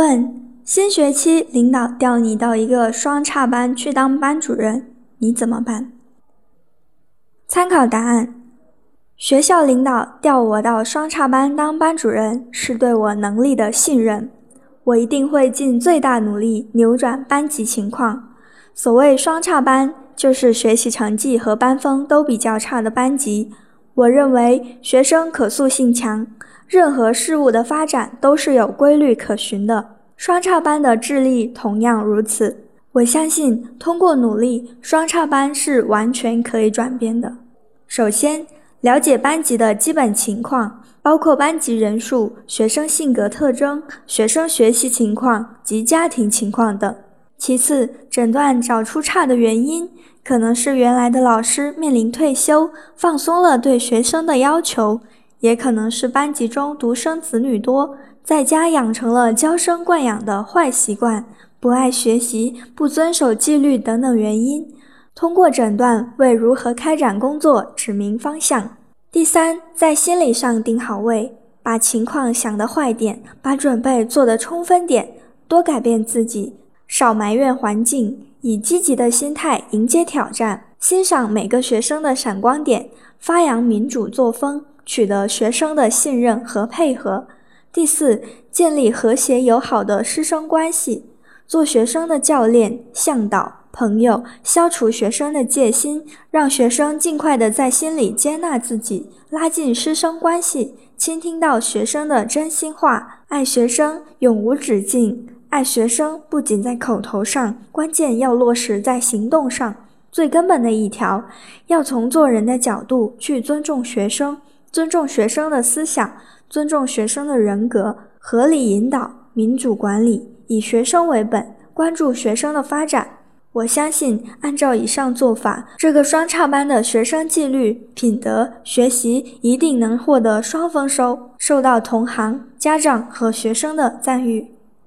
问：新学期领导调你到一个双差班去当班主任，你怎么办？参考答案：学校领导调我到双差班当班主任，是对我能力的信任。我一定会尽最大努力扭转班级情况。所谓双差班，就是学习成绩和班风都比较差的班级。我认为学生可塑性强，任何事物的发展都是有规律可循的。双差班的智力同样如此。我相信，通过努力，双差班是完全可以转变的。首先，了解班级的基本情况，包括班级人数、学生性格特征、学生学习情况及家庭情况等。其次，诊断找出差的原因，可能是原来的老师面临退休，放松了对学生的要求；也可能是班级中独生子女多，在家养成了娇生惯养的坏习惯，不爱学习、不遵守纪律等等原因。通过诊断，为如何开展工作指明方向。第三，在心理上定好位，把情况想得坏点，把准备做得充分点，多改变自己，少埋怨环境，以积极的心态迎接挑战，欣赏每个学生的闪光点，发扬民主作风，取得学生的信任和配合。第四，建立和谐友好的师生关系，做学生的教练、向导。朋友，消除学生的戒心，让学生尽快的在心里接纳自己，拉近师生关系，倾听到学生的真心话。爱学生永无止境，爱学生不仅在口头上，关键要落实在行动上。最根本的一条，要从做人的角度去尊重学生，尊重学生的思想，尊重学生的人格，合理引导，民主管理，以学生为本，关注学生的发展。我相信，按照以上做法，这个双差班的学生纪律、品德、学习一定能获得双丰收，受到同行、家长和学生的赞誉。